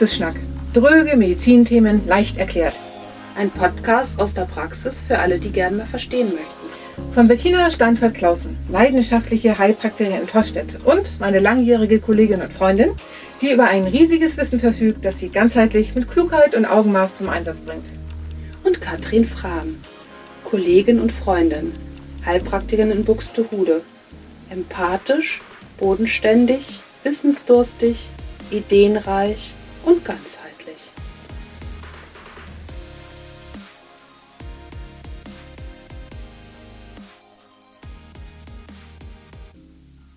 Praxisschnack. Dröge Medizinthemen leicht erklärt. Ein Podcast aus der Praxis für alle, die gerne mehr verstehen möchten. Von Bettina Steinfeld-Klausen, leidenschaftliche Heilpraktikerin in Tostedt und meine langjährige Kollegin und Freundin, die über ein riesiges Wissen verfügt, das sie ganzheitlich mit Klugheit und Augenmaß zum Einsatz bringt. Und Katrin Frahm, Kollegin und Freundin, Heilpraktikerin in Buxtehude. Empathisch, bodenständig, wissensdurstig, ideenreich und ganzheitlich.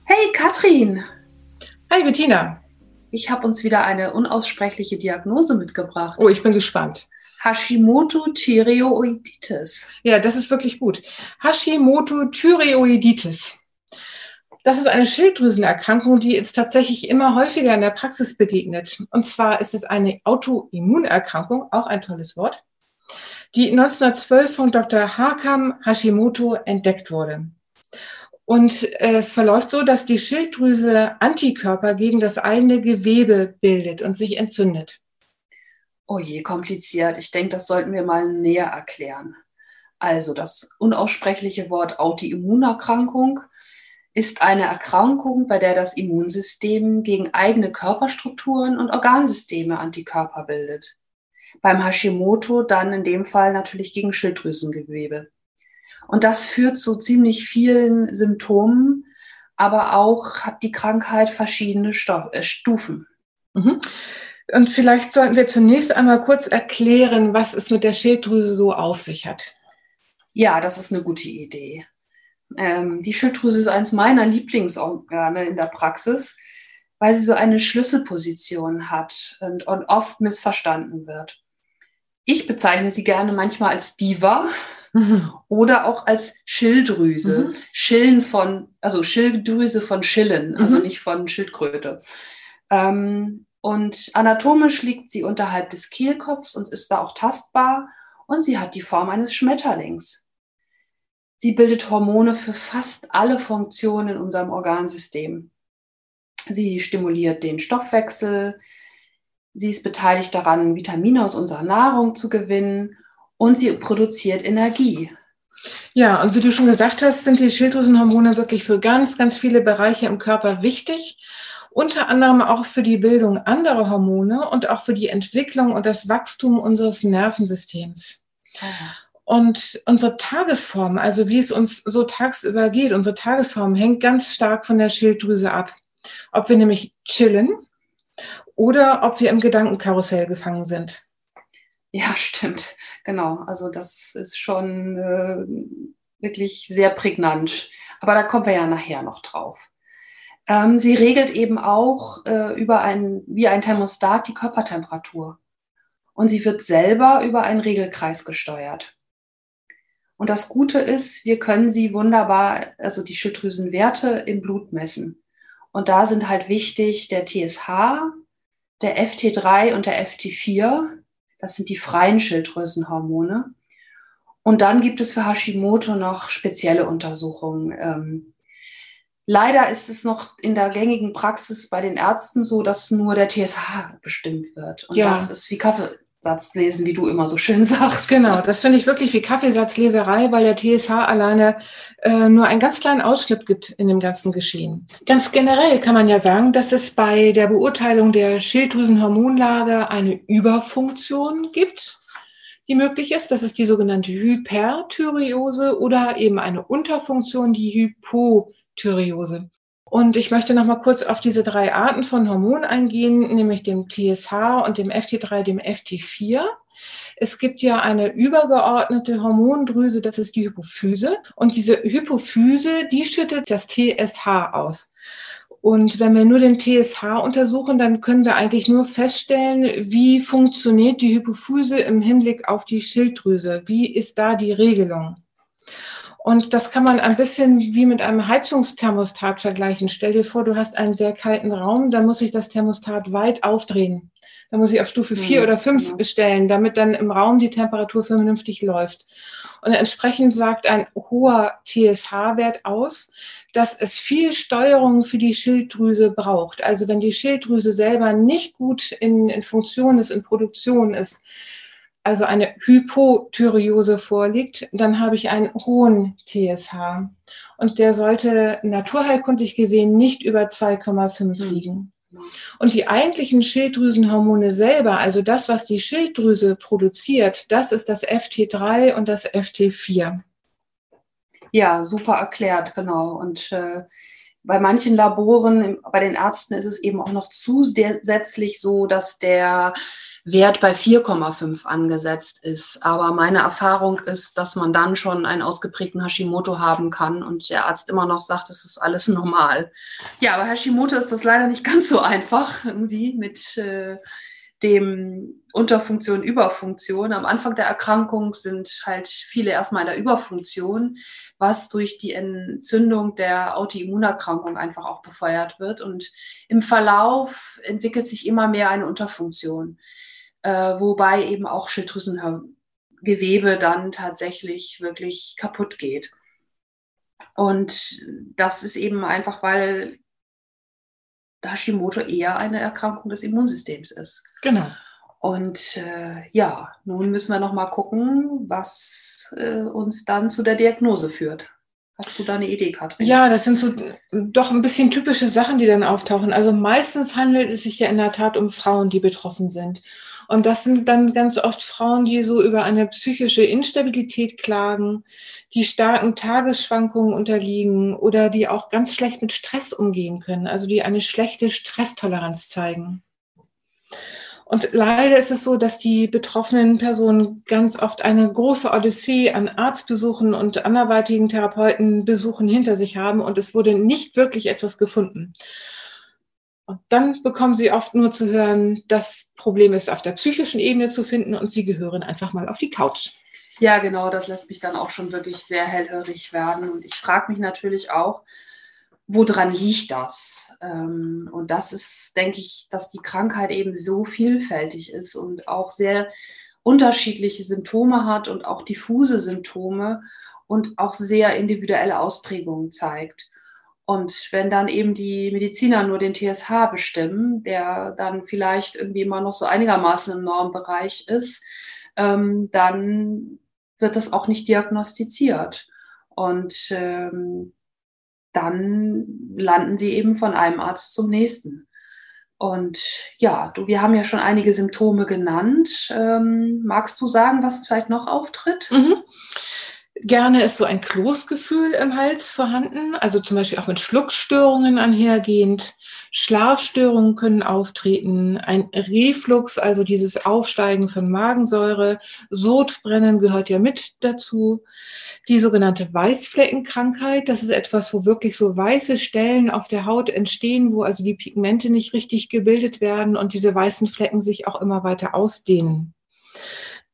Hey Katrin! Hi Bettina! Ich habe uns wieder eine unaussprechliche Diagnose mitgebracht. Oh, ich bin gespannt. Hashimoto Thyreoiditis. Ja, das ist wirklich gut. Hashimoto Thyreoiditis. Das ist eine Schilddrüsenerkrankung, die jetzt tatsächlich immer häufiger in der Praxis begegnet. Und zwar ist es eine Autoimmunerkrankung, auch ein tolles Wort, die 1912 von Dr. Hakam Hashimoto entdeckt wurde. Und äh, es verläuft so, dass die Schilddrüse Antikörper gegen das eigene Gewebe bildet und sich entzündet. Oh je, kompliziert. Ich denke, das sollten wir mal näher erklären. Also das unaussprechliche Wort Autoimmunerkrankung ist eine Erkrankung, bei der das Immunsystem gegen eigene Körperstrukturen und Organsysteme Antikörper bildet. Beim Hashimoto dann in dem Fall natürlich gegen Schilddrüsengewebe. Und das führt zu ziemlich vielen Symptomen, aber auch hat die Krankheit verschiedene Stoff, äh, Stufen. Mhm. Und vielleicht sollten wir zunächst einmal kurz erklären, was es mit der Schilddrüse so auf sich hat. Ja, das ist eine gute Idee. Ähm, die Schilddrüse ist eines meiner Lieblingsorgane in der Praxis, weil sie so eine Schlüsselposition hat und, und oft missverstanden wird. Ich bezeichne sie gerne manchmal als Diva mhm. oder auch als Schilddrüse. Mhm. Schillen von, also Schilddrüse von Schillen, also mhm. nicht von Schildkröte. Ähm, und anatomisch liegt sie unterhalb des Kehlkopfs und ist da auch tastbar und sie hat die Form eines Schmetterlings. Sie bildet Hormone für fast alle Funktionen in unserem Organsystem. Sie stimuliert den Stoffwechsel. Sie ist beteiligt daran, Vitamine aus unserer Nahrung zu gewinnen und sie produziert Energie. Ja, und wie du schon gesagt hast, sind die Schilddrüsenhormone wirklich für ganz, ganz viele Bereiche im Körper wichtig. Unter anderem auch für die Bildung anderer Hormone und auch für die Entwicklung und das Wachstum unseres Nervensystems. Und unsere Tagesform, also wie es uns so tagsüber geht, unsere Tagesform hängt ganz stark von der Schilddrüse ab. Ob wir nämlich chillen oder ob wir im Gedankenkarussell gefangen sind. Ja, stimmt. Genau. Also das ist schon äh, wirklich sehr prägnant. Aber da kommen wir ja nachher noch drauf. Ähm, sie regelt eben auch äh, über ein, wie ein Thermostat die Körpertemperatur. Und sie wird selber über einen Regelkreis gesteuert. Und das Gute ist, wir können sie wunderbar, also die Schilddrüsenwerte im Blut messen. Und da sind halt wichtig der TSH, der FT3 und der FT4. Das sind die freien Schilddrüsenhormone. Und dann gibt es für Hashimoto noch spezielle Untersuchungen. Ähm, leider ist es noch in der gängigen Praxis bei den Ärzten so, dass nur der TSH bestimmt wird. Und ja. das ist wie Kaffee, Satz lesen, wie du immer so schön sagst. Genau, das finde ich wirklich wie Kaffeesatzleserei, weil der TSH alleine äh, nur einen ganz kleinen Ausschnitt gibt in dem ganzen Geschehen. Ganz generell kann man ja sagen, dass es bei der Beurteilung der Schilddrüsenhormonlage eine Überfunktion gibt, die möglich ist. Das ist die sogenannte Hyperthyreose oder eben eine Unterfunktion, die Hypothyreose. Und ich möchte noch mal kurz auf diese drei Arten von Hormonen eingehen, nämlich dem TSH und dem FT3, dem FT4. Es gibt ja eine übergeordnete Hormondrüse, das ist die Hypophyse. Und diese Hypophyse, die schüttet das TSH aus. Und wenn wir nur den TSH untersuchen, dann können wir eigentlich nur feststellen, wie funktioniert die Hypophyse im Hinblick auf die Schilddrüse. Wie ist da die Regelung? Und das kann man ein bisschen wie mit einem Heizungsthermostat vergleichen. Stell dir vor, du hast einen sehr kalten Raum, da muss ich das Thermostat weit aufdrehen. Da muss ich auf Stufe 4 mhm. oder 5 genau. stellen, damit dann im Raum die Temperatur vernünftig läuft. Und entsprechend sagt ein hoher TSH-Wert aus, dass es viel Steuerung für die Schilddrüse braucht. Also wenn die Schilddrüse selber nicht gut in, in Funktion ist, in Produktion ist, also eine Hypothyreose vorliegt, dann habe ich einen hohen TSH. Und der sollte naturheilkundlich gesehen nicht über 2,5 hm. liegen. Und die eigentlichen Schilddrüsenhormone selber, also das, was die Schilddrüse produziert, das ist das FT3 und das FT4. Ja, super erklärt, genau. Und äh, bei manchen Laboren, bei den Ärzten ist es eben auch noch zusätzlich so, dass der Wert bei 4,5 angesetzt ist. Aber meine Erfahrung ist, dass man dann schon einen ausgeprägten Hashimoto haben kann und der Arzt immer noch sagt, es ist alles normal. Ja, aber Hashimoto ist das leider nicht ganz so einfach irgendwie mit äh, dem Unterfunktion, Überfunktion. Am Anfang der Erkrankung sind halt viele erstmal in der Überfunktion, was durch die Entzündung der Autoimmunerkrankung einfach auch befeuert wird. Und im Verlauf entwickelt sich immer mehr eine Unterfunktion äh, wobei eben auch Schilddrüsengewebe dann tatsächlich wirklich kaputt geht. Und das ist eben einfach, weil Hashimoto eher eine Erkrankung des Immunsystems ist. Genau. Und äh, ja, nun müssen wir noch mal gucken, was äh, uns dann zu der Diagnose führt. Hast du da eine Idee, Katrin? Ja, das sind so doch ein bisschen typische Sachen, die dann auftauchen. Also meistens handelt es sich ja in der Tat um Frauen, die betroffen sind. Und das sind dann ganz oft Frauen, die so über eine psychische Instabilität klagen, die starken Tagesschwankungen unterliegen oder die auch ganz schlecht mit Stress umgehen können, also die eine schlechte Stresstoleranz zeigen. Und leider ist es so, dass die betroffenen Personen ganz oft eine große Odyssee an Arztbesuchen und anderweitigen Therapeutenbesuchen hinter sich haben und es wurde nicht wirklich etwas gefunden. Und dann bekommen sie oft nur zu hören, das Problem ist auf der psychischen Ebene zu finden und sie gehören einfach mal auf die Couch. Ja, genau, das lässt mich dann auch schon wirklich sehr hellhörig werden. Und ich frage mich natürlich auch, woran liegt das? Ähm, und das ist, denke ich, dass die Krankheit eben so vielfältig ist und auch sehr unterschiedliche Symptome hat und auch diffuse Symptome und auch sehr individuelle Ausprägungen zeigt. Und wenn dann eben die Mediziner nur den TSH bestimmen, der dann vielleicht irgendwie immer noch so einigermaßen im Normbereich ist, ähm, dann wird das auch nicht diagnostiziert. Und ähm, dann landen sie eben von einem Arzt zum nächsten. Und ja, du, wir haben ja schon einige Symptome genannt. Ähm, magst du sagen, was vielleicht noch auftritt? Mhm. Gerne ist so ein Kloßgefühl im Hals vorhanden, also zum Beispiel auch mit Schluckstörungen einhergehend. Schlafstörungen können auftreten, ein Reflux, also dieses Aufsteigen von Magensäure, Sodbrennen gehört ja mit dazu. Die sogenannte Weißfleckenkrankheit, das ist etwas, wo wirklich so weiße Stellen auf der Haut entstehen, wo also die Pigmente nicht richtig gebildet werden und diese weißen Flecken sich auch immer weiter ausdehnen.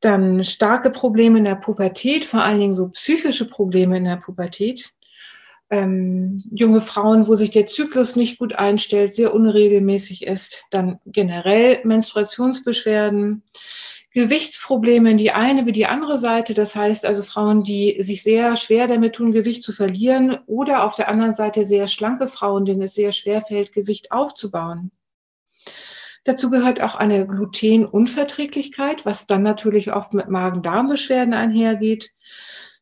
Dann starke Probleme in der Pubertät, vor allen Dingen so psychische Probleme in der Pubertät. Ähm, junge Frauen, wo sich der Zyklus nicht gut einstellt, sehr unregelmäßig ist. Dann generell Menstruationsbeschwerden. Gewichtsprobleme in die eine wie die andere Seite. Das heißt also Frauen, die sich sehr schwer damit tun, Gewicht zu verlieren oder auf der anderen Seite sehr schlanke Frauen, denen es sehr schwer fällt, Gewicht aufzubauen. Dazu gehört auch eine Glutenunverträglichkeit, was dann natürlich oft mit Magen-Darm-Beschwerden einhergeht.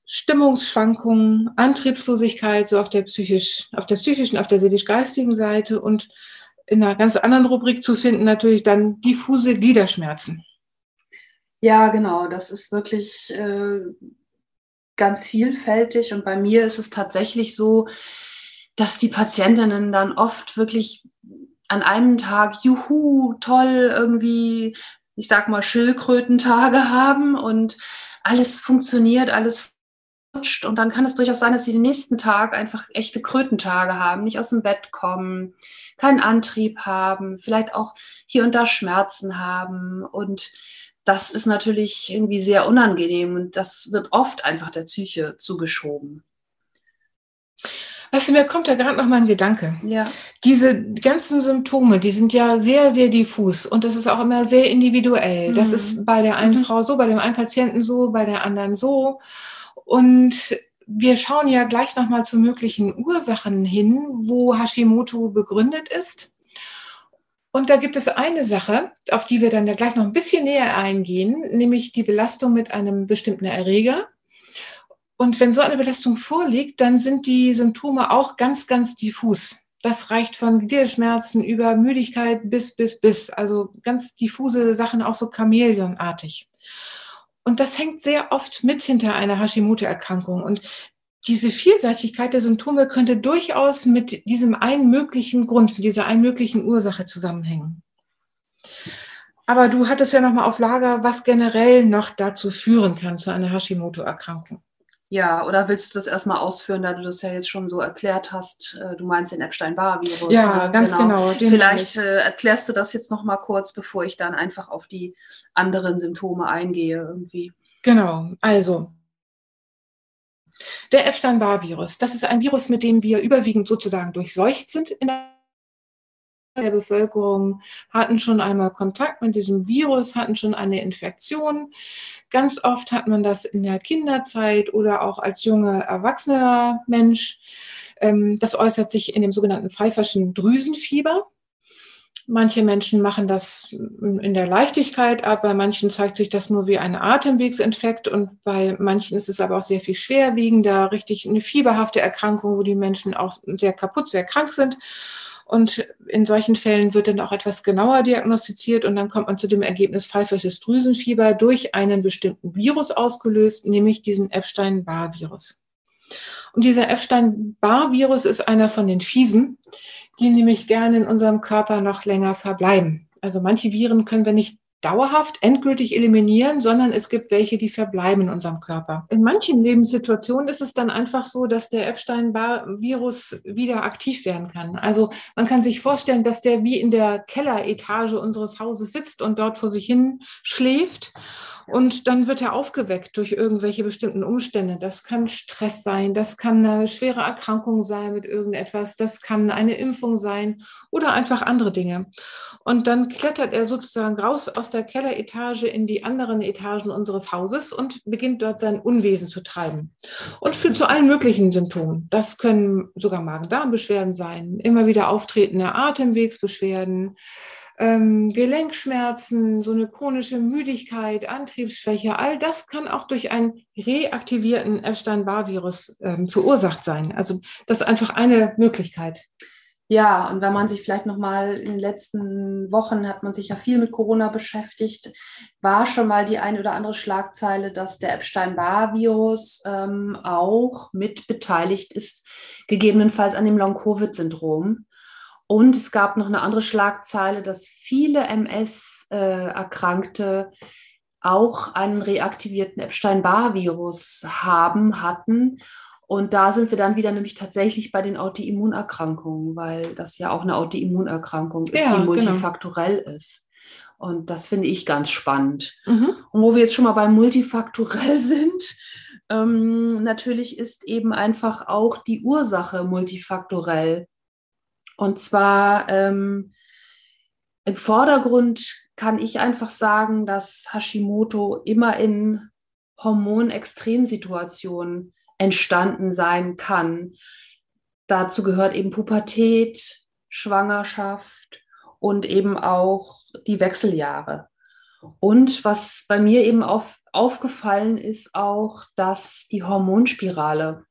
Stimmungsschwankungen, Antriebslosigkeit, so auf der psychisch, auf der psychischen, auf der seelisch-geistigen Seite und in einer ganz anderen Rubrik zu finden natürlich dann diffuse Gliederschmerzen. Ja, genau, das ist wirklich äh, ganz vielfältig und bei mir ist es tatsächlich so, dass die Patientinnen dann oft wirklich an einem Tag, juhu, toll, irgendwie, ich sag mal, Schildkrötentage haben und alles funktioniert, alles rutscht. Und dann kann es durchaus sein, dass sie den nächsten Tag einfach echte Krötentage haben, nicht aus dem Bett kommen, keinen Antrieb haben, vielleicht auch hier und da Schmerzen haben. Und das ist natürlich irgendwie sehr unangenehm und das wird oft einfach der Psyche zugeschoben. Weißt du, mir kommt da gerade noch mal ein Gedanke. Ja. Diese ganzen Symptome, die sind ja sehr, sehr diffus und das ist auch immer sehr individuell. Mhm. Das ist bei der einen mhm. Frau so, bei dem einen Patienten so, bei der anderen so. Und wir schauen ja gleich nochmal zu möglichen Ursachen hin, wo Hashimoto begründet ist. Und da gibt es eine Sache, auf die wir dann ja gleich noch ein bisschen näher eingehen, nämlich die Belastung mit einem bestimmten Erreger. Und wenn so eine Belastung vorliegt, dann sind die Symptome auch ganz, ganz diffus. Das reicht von Gliederschmerzen über Müdigkeit bis, bis, bis. Also ganz diffuse Sachen, auch so chameleonartig. Und das hängt sehr oft mit hinter einer Hashimoto-Erkrankung. Und diese Vielseitigkeit der Symptome könnte durchaus mit diesem einen möglichen Grund, dieser einen möglichen Ursache zusammenhängen. Aber du hattest ja nochmal auf Lager, was generell noch dazu führen kann, zu einer Hashimoto-Erkrankung. Ja, oder willst du das erstmal ausführen, da du das ja jetzt schon so erklärt hast? Äh, du meinst den Epstein-Barr-Virus. Ja, ne? ganz genau. genau Vielleicht äh, erklärst du das jetzt nochmal kurz, bevor ich dann einfach auf die anderen Symptome eingehe irgendwie. Genau, also der Epstein-Barr-Virus, das ist ein Virus, mit dem wir überwiegend sozusagen durchseucht sind in der der Bevölkerung hatten schon einmal Kontakt mit diesem Virus, hatten schon eine Infektion. Ganz oft hat man das in der Kinderzeit oder auch als junger erwachsener Mensch. Ähm, das äußert sich in dem sogenannten pfeiferschen Drüsenfieber. Manche Menschen machen das in der Leichtigkeit ab, bei manchen zeigt sich das nur wie ein Atemwegsinfekt und bei manchen ist es aber auch sehr viel schwerwiegender, richtig eine fieberhafte Erkrankung, wo die Menschen auch sehr kaputt, sehr krank sind. Und in solchen Fällen wird dann auch etwas genauer diagnostiziert und dann kommt man zu dem Ergebnis pfeifersches Drüsenfieber durch einen bestimmten Virus ausgelöst, nämlich diesen Epstein-Barr-Virus. Und dieser Epstein-Barr-Virus ist einer von den Fiesen, die nämlich gerne in unserem Körper noch länger verbleiben. Also manche Viren können wir nicht dauerhaft endgültig eliminieren, sondern es gibt welche, die verbleiben in unserem Körper. In manchen Lebenssituationen ist es dann einfach so, dass der Epstein-Barr-Virus wieder aktiv werden kann. Also man kann sich vorstellen, dass der wie in der Kelleretage unseres Hauses sitzt und dort vor sich hin schläft und dann wird er aufgeweckt durch irgendwelche bestimmten Umstände. Das kann Stress sein, das kann eine schwere Erkrankung sein mit irgendetwas, das kann eine Impfung sein oder einfach andere Dinge. Und dann klettert er sozusagen raus aus der Kelleretage in die anderen Etagen unseres Hauses und beginnt dort sein Unwesen zu treiben. Und führt zu allen möglichen Symptomen. Das können sogar Magen-Darm-Beschwerden sein, immer wieder auftretende Atemwegsbeschwerden, ähm, Gelenkschmerzen, so eine chronische Müdigkeit, Antriebsschwäche, all das kann auch durch einen reaktivierten Epstein-Barr-Virus ähm, verursacht sein. Also das ist einfach eine Möglichkeit. Ja, und wenn man sich vielleicht nochmal in den letzten Wochen hat man sich ja viel mit Corona beschäftigt, war schon mal die eine oder andere Schlagzeile, dass der Epstein-Barr-Virus ähm, auch mit beteiligt ist, gegebenenfalls an dem Long-Covid-Syndrom. Und es gab noch eine andere Schlagzeile, dass viele MS-Erkrankte auch einen reaktivierten Epstein-Barr-Virus haben, hatten. Und da sind wir dann wieder nämlich tatsächlich bei den Autoimmunerkrankungen, weil das ja auch eine Autoimmunerkrankung ist, ja, die genau. multifaktorell genau. ist. Und das finde ich ganz spannend. Mhm. Und wo wir jetzt schon mal beim multifaktorell sind, ähm, natürlich ist eben einfach auch die Ursache multifaktorell. Und zwar ähm, im Vordergrund kann ich einfach sagen, dass Hashimoto immer in Hormonextremsituationen entstanden sein kann. Dazu gehört eben Pubertät, Schwangerschaft und eben auch die Wechseljahre. Und was bei mir eben auf, aufgefallen ist auch, dass die Hormonspirale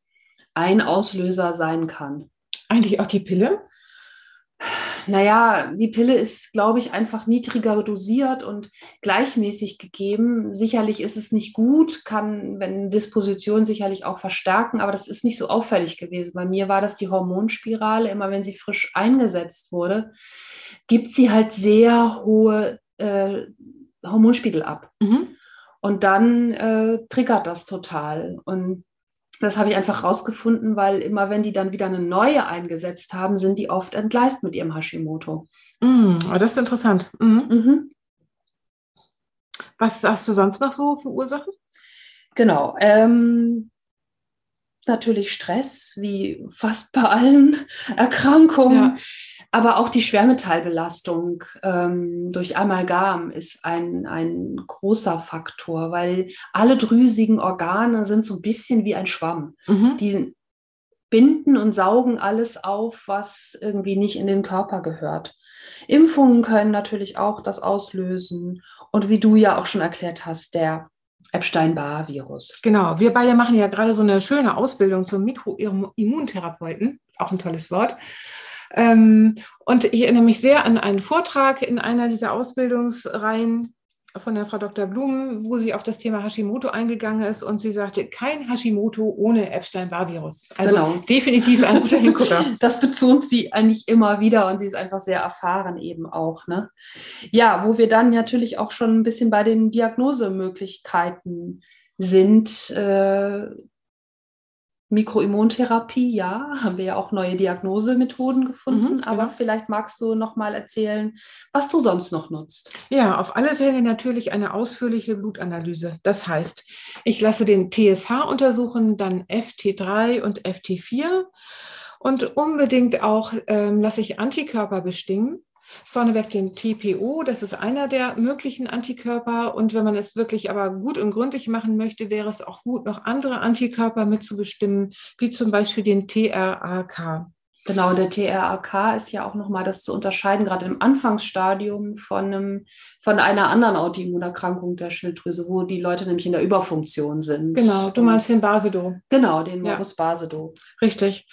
ein Auslöser sein kann. Eigentlich auch die Pille? Naja, die Pille ist, glaube ich, einfach niedriger dosiert und gleichmäßig gegeben. Sicherlich ist es nicht gut, kann, wenn Disposition sicherlich auch verstärken, aber das ist nicht so auffällig gewesen. Bei mir war das die Hormonspirale. Immer wenn sie frisch eingesetzt wurde, gibt sie halt sehr hohe äh, Hormonspiegel ab. Mhm. Und dann äh, triggert das total. Und das habe ich einfach rausgefunden, weil immer wenn die dann wieder eine neue eingesetzt haben, sind die oft entgleist mit ihrem Hashimoto. Mm, das ist interessant. Mhm. Mhm. Was hast du sonst noch so für Ursachen? Genau. Ähm, natürlich Stress, wie fast bei allen Erkrankungen. Ja. Aber auch die Schwermetallbelastung ähm, durch Amalgam ist ein, ein großer Faktor, weil alle drüsigen Organe sind so ein bisschen wie ein Schwamm. Mhm. Die binden und saugen alles auf, was irgendwie nicht in den Körper gehört. Impfungen können natürlich auch das auslösen. Und wie du ja auch schon erklärt hast, der Epstein-Barr-Virus. Genau, wir beide machen ja gerade so eine schöne Ausbildung zum Mikroimmuntherapeuten, auch ein tolles Wort. Ähm, und ich erinnere mich sehr an einen Vortrag in einer dieser Ausbildungsreihen von der Frau Dr. Blum, wo sie auf das Thema Hashimoto eingegangen ist und sie sagte, kein Hashimoto ohne Epstein-Barr-Virus. Also genau. definitiv ein guter Hingucker. Das bezog sie eigentlich immer wieder und sie ist einfach sehr erfahren eben auch. Ne? Ja, wo wir dann natürlich auch schon ein bisschen bei den Diagnosemöglichkeiten sind. Äh, Mikroimmuntherapie, ja, haben wir ja auch neue Diagnosemethoden gefunden, mhm, aber genau. vielleicht magst du noch mal erzählen, was du sonst noch nutzt. Ja, auf alle Fälle natürlich eine ausführliche Blutanalyse. Das heißt, ich lasse den TSH untersuchen, dann FT3 und FT4 und unbedingt auch ähm, lasse ich Antikörper bestimmen. Vorneweg den TPO, das ist einer der möglichen Antikörper. Und wenn man es wirklich aber gut und gründlich machen möchte, wäre es auch gut, noch andere Antikörper mitzubestimmen, wie zum Beispiel den TRAK. Genau, der TRAK ist ja auch nochmal das zu unterscheiden, gerade im Anfangsstadium von, einem, von einer anderen Autoimmunerkrankung der Schilddrüse, wo die Leute nämlich in der Überfunktion sind. Genau, du meinst den Basedo. Genau, den Morbus ja. Basedo. Richtig.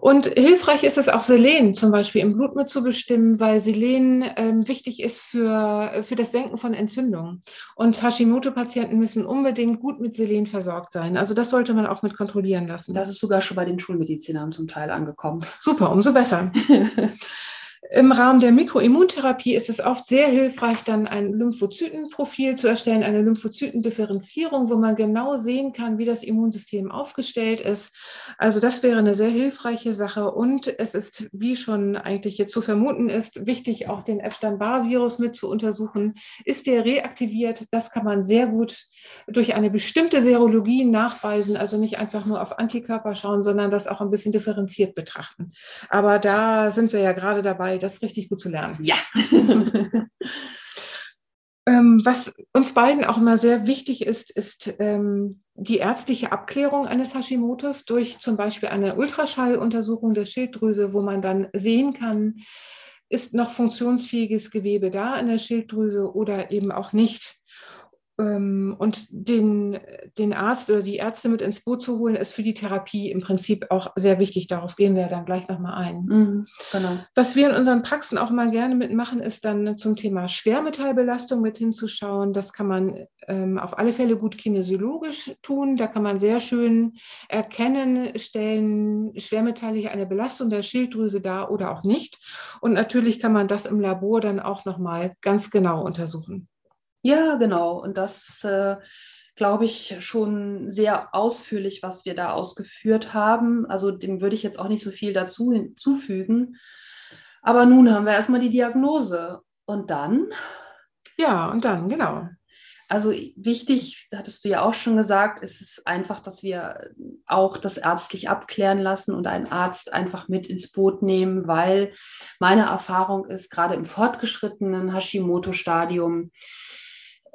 Und hilfreich ist es auch, Selen zum Beispiel im Blut mitzubestimmen, weil Selen ähm, wichtig ist für, für das Senken von Entzündungen. Und Hashimoto-Patienten müssen unbedingt gut mit Selen versorgt sein. Also das sollte man auch mit kontrollieren lassen. Das ist sogar schon bei den Schulmedizinern zum Teil angekommen. Super, umso besser. Im Rahmen der Mikroimmuntherapie ist es oft sehr hilfreich, dann ein Lymphozytenprofil zu erstellen, eine Lymphozytendifferenzierung, wo man genau sehen kann, wie das Immunsystem aufgestellt ist. Also das wäre eine sehr hilfreiche Sache. Und es ist, wie schon eigentlich jetzt zu vermuten ist, wichtig, auch den Epstein-Barr-Virus mit zu untersuchen. Ist der reaktiviert? Das kann man sehr gut durch eine bestimmte Serologie nachweisen, also nicht einfach nur auf Antikörper schauen, sondern das auch ein bisschen differenziert betrachten. Aber da sind wir ja gerade dabei, das richtig gut zu lernen. Ja. ähm, was uns beiden auch immer sehr wichtig ist, ist ähm, die ärztliche Abklärung eines Hashimotos durch zum Beispiel eine Ultraschalluntersuchung der Schilddrüse, wo man dann sehen kann, ist noch funktionsfähiges Gewebe da in der Schilddrüse oder eben auch nicht. Ähm, und den, den Arzt oder die Ärzte mit ins Boot zu holen, ist für die Therapie im Prinzip auch sehr wichtig. Darauf gehen wir dann gleich nochmal ein. Mhm, genau. Was wir in unseren Praxen auch mal gerne mitmachen, ist dann zum Thema Schwermetallbelastung mit hinzuschauen. Das kann man ähm, auf alle Fälle gut kinesiologisch tun. Da kann man sehr schön erkennen, stellen Schwermetalle hier eine Belastung der Schilddrüse da oder auch nicht. Und natürlich kann man das im Labor dann auch nochmal ganz genau untersuchen. Ja, genau. Und das äh, glaube ich schon sehr ausführlich, was wir da ausgeführt haben. Also dem würde ich jetzt auch nicht so viel dazu hinzufügen. Aber nun haben wir erstmal die Diagnose. Und dann? Ja, und dann, genau. Also wichtig, hattest du ja auch schon gesagt, ist es einfach, dass wir auch das ärztlich abklären lassen und einen Arzt einfach mit ins Boot nehmen, weil meine Erfahrung ist, gerade im fortgeschrittenen Hashimoto-Stadium,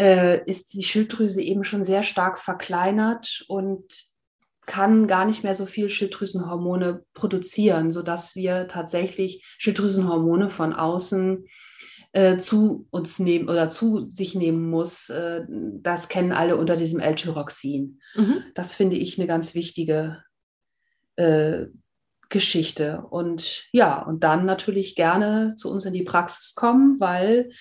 äh, ist die Schilddrüse eben schon sehr stark verkleinert und kann gar nicht mehr so viel Schilddrüsenhormone produzieren, sodass wir tatsächlich Schilddrüsenhormone von außen äh, zu uns nehmen oder zu sich nehmen muss. Äh, das kennen alle unter diesem L-Tyroxin. Mhm. Das finde ich eine ganz wichtige äh, Geschichte. Und ja, und dann natürlich gerne zu uns in die Praxis kommen, weil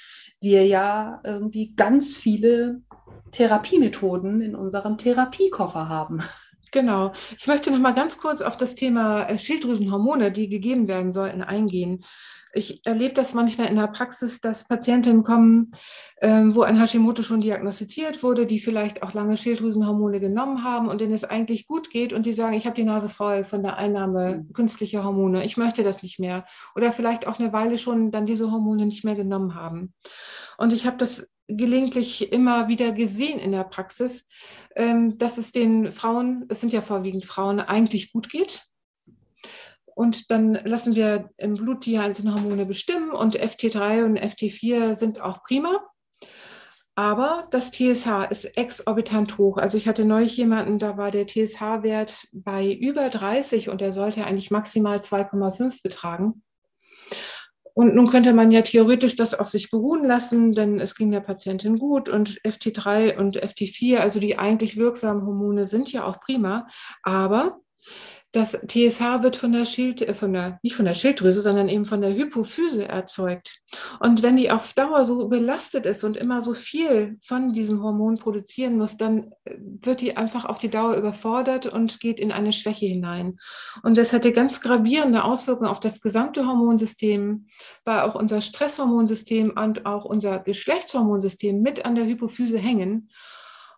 wir ja irgendwie ganz viele Therapiemethoden in unserem Therapiekoffer haben. Genau. Ich möchte noch mal ganz kurz auf das Thema äh, Schilddrüsenhormone, die gegeben werden sollten, eingehen. Ich erlebe das manchmal in der Praxis, dass Patientinnen kommen, ähm, wo ein Hashimoto schon diagnostiziert wurde, die vielleicht auch lange Schilddrüsenhormone genommen haben und denen es eigentlich gut geht und die sagen, ich habe die Nase voll von der Einnahme mhm. künstlicher Hormone, ich möchte das nicht mehr. Oder vielleicht auch eine Weile schon dann diese Hormone nicht mehr genommen haben. Und ich habe das gelegentlich immer wieder gesehen in der Praxis, ähm, dass es den Frauen, es sind ja vorwiegend Frauen, eigentlich gut geht Und dann lassen wir im Blut die einzelnen Hormone bestimmen und FT3 und FT4 sind auch prima. Aber das TSH ist exorbitant hoch. Also ich hatte neulich jemanden, da war der TSH-Wert bei über 30 und er sollte eigentlich maximal 2,5 betragen. Und nun könnte man ja theoretisch das auf sich beruhen lassen, denn es ging der Patientin gut und FT3 und FT4, also die eigentlich wirksamen Hormone sind ja auch prima. Aber das TSH wird von der Schild, äh, von der, nicht von der Schilddrüse, sondern eben von der Hypophyse erzeugt. Und wenn die auf Dauer so belastet ist und immer so viel von diesem Hormon produzieren muss, dann äh, wird die einfach auf die Dauer überfordert und geht in eine Schwäche hinein. Und das hätte ganz gravierende Auswirkungen auf das gesamte Hormonsystem, weil auch unser Stresshormonsystem und auch unser Geschlechtshormonsystem mit an der Hypophyse hängen.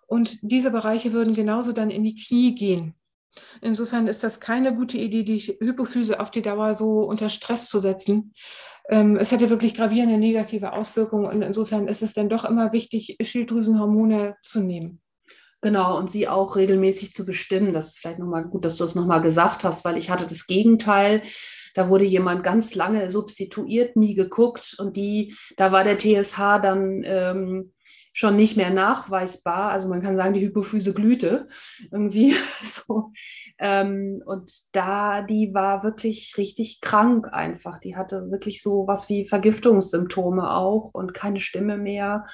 Und diese Bereiche würden genauso dann in die Knie gehen. Insofern ist das keine gute Idee, die Hypophyse auf die Dauer so unter Stress zu setzen. Ähm, es hätte wirklich gravierende negative Auswirkungen und insofern ist es dann doch immer wichtig, Schilddrüsenhormone zu nehmen. Genau, und sie auch regelmäßig zu bestimmen. Das ist vielleicht nochmal gut, dass du das nochmal gesagt hast, weil ich hatte das Gegenteil. Da wurde jemand ganz lange substituiert, nie geguckt und die, da war der TSH dann ähm, schon nicht mehr nachweisbar. Also man kann sagen, die Hypophyse glühte irgendwie so. Ähm, und da, die war wirklich richtig krank einfach. Die hatte wirklich so was wie Vergiftungssymptome auch und keine Stimme mehr,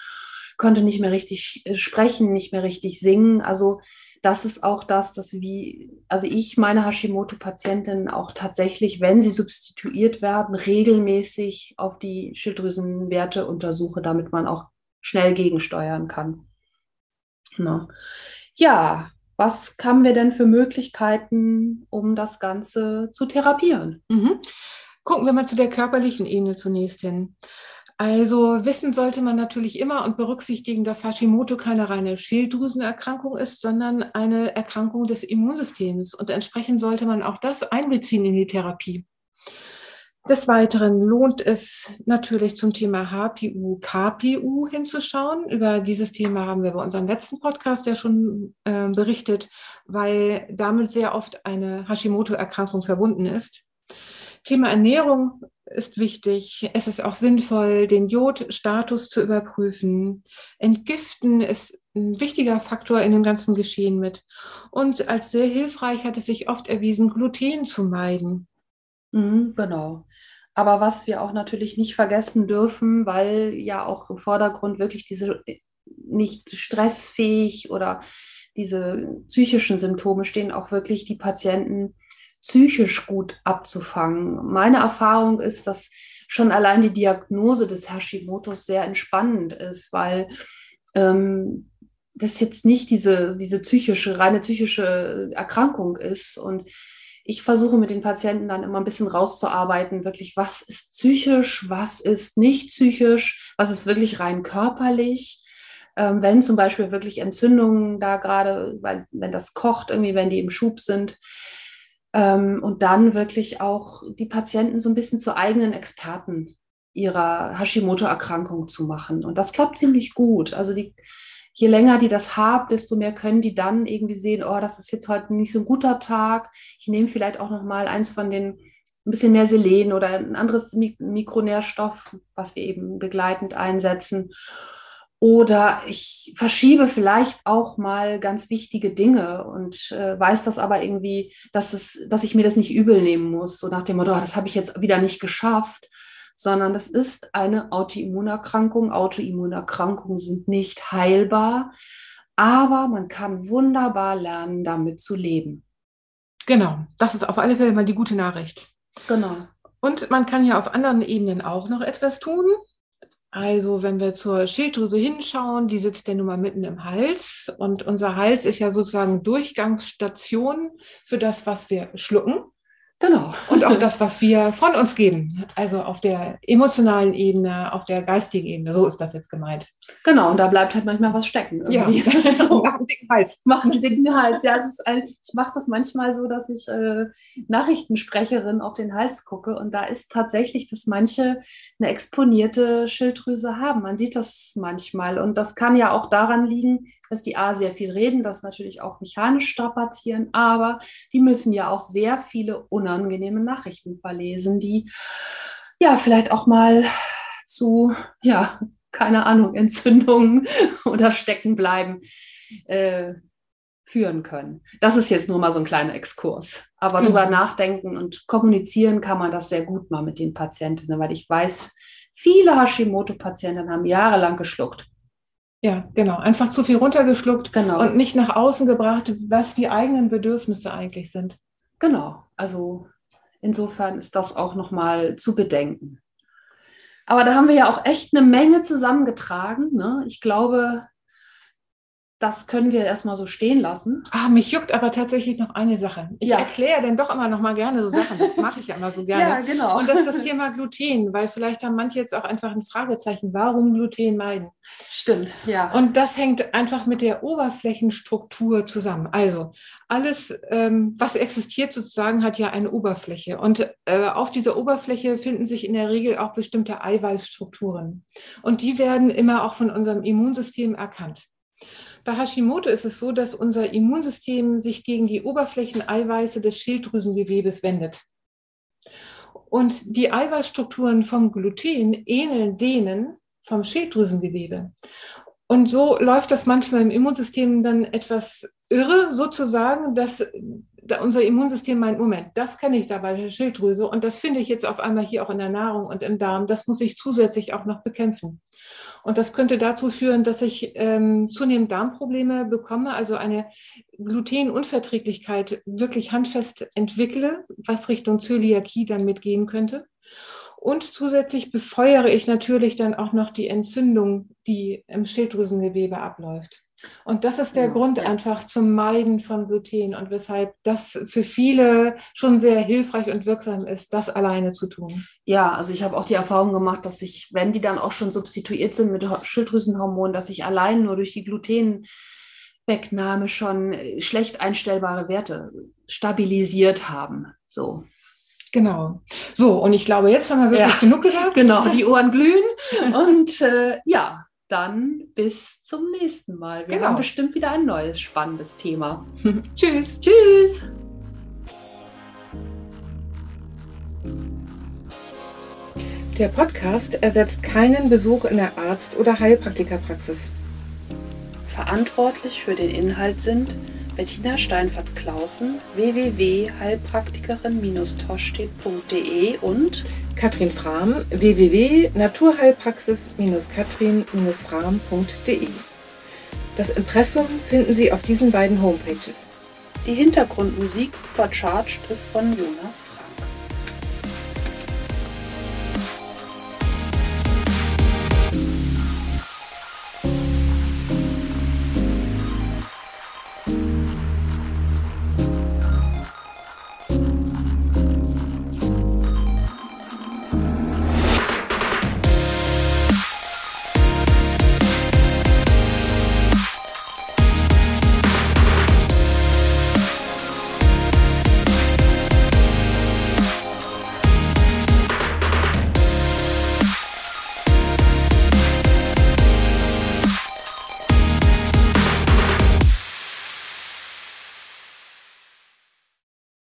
konnte nicht mehr richtig äh, sprechen, nicht mehr richtig singen. Also das ist auch das, dass wie, also ich meine Hashimoto-Patientinnen auch tatsächlich, wenn sie substituiert werden, regelmäßig auf die Schilddrüsenwerte untersuche, damit man auch schnell gegensteuern kann. Na. Ja, was haben wir denn für Möglichkeiten, um das Ganze zu therapieren? Mhm. Gucken wir mal zu der körperlichen Ebene zunächst hin. Also wissen sollte man natürlich immer und berücksichtigen, dass Hashimoto keine reine Schilddrüsenerkrankung ist, sondern eine Erkrankung des Immunsystems. Und entsprechend sollte man auch das einbeziehen in die Therapie. Des Weiteren lohnt es natürlich zum Thema HPU, KPU hinzuschauen. Über dieses Thema haben wir bei unserem letzten Podcast ja schon äh, berichtet, weil damit sehr oft eine Hashimoto-Erkrankung verbunden ist. Thema Ernährung ist wichtig. Es ist auch sinnvoll, den Jodstatus zu überprüfen. Entgiften ist ein wichtiger Faktor in dem ganzen Geschehen mit. Und als sehr hilfreich hat es sich oft erwiesen, Gluten zu meiden. Mhm, genau. Aber was wir auch natürlich nicht vergessen dürfen, weil ja auch im Vordergrund wirklich diese äh, nicht stressfähig oder diese psychischen Symptome stehen, auch wirklich die Patienten psychisch gut abzufangen. Meine Erfahrung ist, dass schon allein die Diagnose des Hashimoto's sehr entspannend ist, weil ähm, das jetzt nicht diese, diese psychische, reine psychische Erkrankung ist. Und ich versuche mit den Patienten dann immer ein bisschen rauszuarbeiten, wirklich, was ist psychisch, was ist nicht psychisch, was ist wirklich rein körperlich. Ähm, wenn zum Beispiel wirklich Entzündungen da gerade, weil wenn das kocht, irgendwie, wenn die im Schub sind. Ähm, und dann wirklich auch die Patienten so ein bisschen zu eigenen Experten ihrer Hashimoto-Erkrankung zu machen. Und das klappt ziemlich gut. Also die je länger die das haben, desto mehr können die dann irgendwie sehen, oh, das ist jetzt heute nicht so ein guter Tag. Ich nehme vielleicht auch noch mal eins von den ein bisschen mehr Selen oder ein anderes Mik Mikronährstoff, was wir eben begleitend einsetzen. Oder ich verschiebe vielleicht auch mal ganz wichtige Dinge und äh, weiß das aber irgendwie, dass, das, dass ich mir das nicht übel nehmen muss. So nach dem Motto, oh, das habe ich jetzt wieder nicht geschafft, sondern das ist eine Autoimmunerkrankung. Autoimmunerkrankungen sind nicht heilbar, aber man kann wunderbar lernen, damit zu leben. Genau, das ist auf alle Fälle mal die gute Nachricht. Genau. Und man kann ja auf anderen Ebenen auch noch etwas tun. Also wenn wir zur Schilddrüse hinschauen, die sitzt ja nun mal mitten im Hals und unser Hals ist ja sozusagen Durchgangsstation für das, was wir schlucken. Genau. Und auch das, was wir von uns geben. Also auf der emotionalen Ebene, auf der geistigen Ebene. So ist das jetzt gemeint. Genau. Und da bleibt halt manchmal was stecken. Irgendwie. Ja. so. Macht einen dicken Hals. Macht einen dicken Hals. Ja, es ist ein, ich mache das manchmal so, dass ich äh, Nachrichtensprecherin auf den Hals gucke. Und da ist tatsächlich, dass manche eine exponierte Schilddrüse haben. Man sieht das manchmal. Und das kann ja auch daran liegen, dass die A sehr viel reden, das natürlich auch mechanisch strapazieren, aber die müssen ja auch sehr viele unangenehme unangenehmen Nachrichten verlesen, die ja vielleicht auch mal zu, ja, keine Ahnung, Entzündungen oder Steckenbleiben äh, führen können. Das ist jetzt nur mal so ein kleiner Exkurs. Aber mhm. drüber nachdenken und kommunizieren kann man das sehr gut mal mit den Patientinnen, weil ich weiß, viele Hashimoto-Patienten haben jahrelang geschluckt. Ja, genau. Einfach zu viel runtergeschluckt genau. und nicht nach außen gebracht, was die eigenen Bedürfnisse eigentlich sind. Genau. Also insofern ist das auch nochmal zu bedenken. Aber da haben wir ja auch echt eine Menge zusammengetragen. Ne? Ich glaube, das können wir erstmal so stehen lassen. Ah, mich juckt aber tatsächlich noch eine Sache. Ich ja. erkläre dann doch immer noch mal gerne so Sachen. Das mache ich ja immer so gerne. ja, genau. Und das ist das Thema Gluten, weil vielleicht haben manche jetzt auch einfach ein Fragezeichen, warum Gluten meiden. Stimmt, ja. Und das hängt einfach mit der Oberflächenstruktur zusammen. Also alles, ähm, was existiert sozusagen, hat ja eine Oberfläche. Und äh, auf dieser Oberfläche finden sich in der Regel auch bestimmte Eiweißstrukturen. Und die werden immer auch von unserem Immunsystem erkannt. Bei Hashimoto ist es so, dass unser Immunsystem sich gegen die Oberflächeneiweiße des Schilddrüsengewebes wendet. Und die Eiweißstrukturen vom Gluten ähneln denen vom Schilddrüsengewebe. Und so läuft das manchmal im Immunsystem dann etwas irre, sozusagen, dass unser Immunsystem meint, Moment, das kenne ich da bei der Schilddrüse und das finde ich jetzt auf einmal hier auch in der Nahrung und im Darm. Das muss ich zusätzlich auch noch bekämpfen. Und das könnte dazu führen, dass ich ähm, zunehmend Darmprobleme bekomme, also eine Glutenunverträglichkeit wirklich handfest entwickle, was Richtung Zöliakie dann mitgehen könnte. Und zusätzlich befeuere ich natürlich dann auch noch die Entzündung, die im Schilddrüsengewebe abläuft. Und das ist der ja, Grund ja. einfach zum Meiden von Gluten und weshalb das für viele schon sehr hilfreich und wirksam ist, das alleine zu tun. Ja, also ich habe auch die Erfahrung gemacht, dass ich, wenn die dann auch schon substituiert sind mit Schilddrüsenhormonen, dass ich allein nur durch die Glutenwegnahme schon schlecht einstellbare Werte stabilisiert haben. So. Genau. So, und ich glaube, jetzt haben wir wirklich ja. genug gesagt. Genau, die Ohren glühen. und äh, ja, dann bis zum nächsten Mal. Wir genau. haben bestimmt wieder ein neues spannendes Thema. Tschüss. Tschüss. Der Podcast ersetzt keinen Besuch in der Arzt- oder Heilpraktikerpraxis. Verantwortlich für den Inhalt sind Bettina Steinfert-Klausen, www.heilpraktikerin-toschstedt.de und Katrin Frahm, www.naturheilpraxis-katrin-frahm.de. Das Impressum finden Sie auf diesen beiden Homepages. Die Hintergrundmusik Supercharged ist von Jonas Frahm.